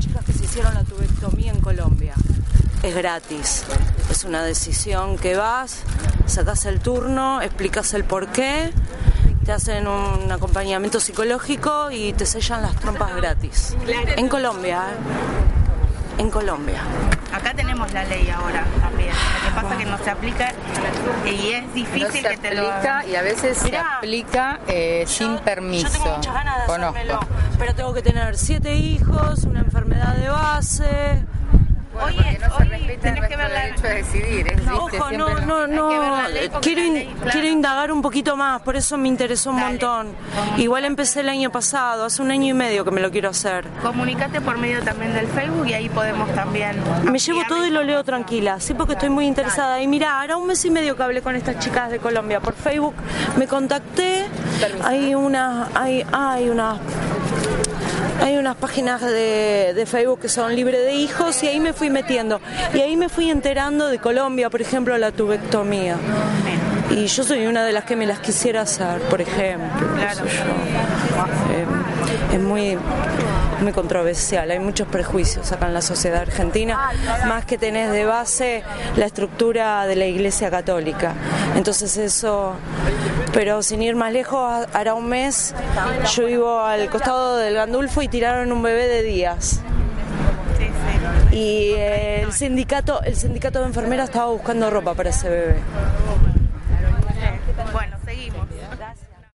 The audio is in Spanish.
Chicas que se hicieron la tubectomía en Colombia. Es gratis. Es una decisión que vas, sacas el turno, explicas el por qué, te hacen un acompañamiento psicológico y te sellan las trompas gratis. En Colombia, ¿eh? En Colombia. Acá tenemos la ley ahora que pasa que no se aplica y es No difícil se que te lo hagan. y a veces se aplica eh, sin permiso. Yo tengo muchas ganas de Conozco. hacérmelo, pero tengo que tener siete hijos, una enfermedad de base. Bueno, Oye, porque no se hoy respeta tenés que nuestro ver la- derecho a decidir. ¿viste? Ojo, no, no, no. Quiero, la in- ley, claro. quiero indagar un poquito más, por eso me interesó un Dale. montón. Igual empecé el año pasado, hace un año y medio que me lo quiero hacer. Comunicate por medio también del Facebook y ahí podemos también. Me llevo todo y lo leo tranquila, sí, porque estoy muy interesada. Y mira, ahora un mes y medio que hablé con estas chicas de Colombia por Facebook, me contacté. Hay una, hay, hay una, hay unas páginas de, de Facebook que son libre de hijos y ahí me fui metiendo. Y ahí me fui enterando de Colombia, por ejemplo, la tubectomía. Y yo soy una de las que me las quisiera hacer, por ejemplo. Claro. sé yo. Eh, es muy muy controversial, hay muchos prejuicios acá en la sociedad argentina, más que tenés de base la estructura de la Iglesia Católica. Entonces eso, pero sin ir más lejos, hará un mes yo vivo al costado del Gandulfo y tiraron un bebé de días y el sindicato el sindicato de enfermeras estaba buscando ropa para ese bebé. Bueno seguimos.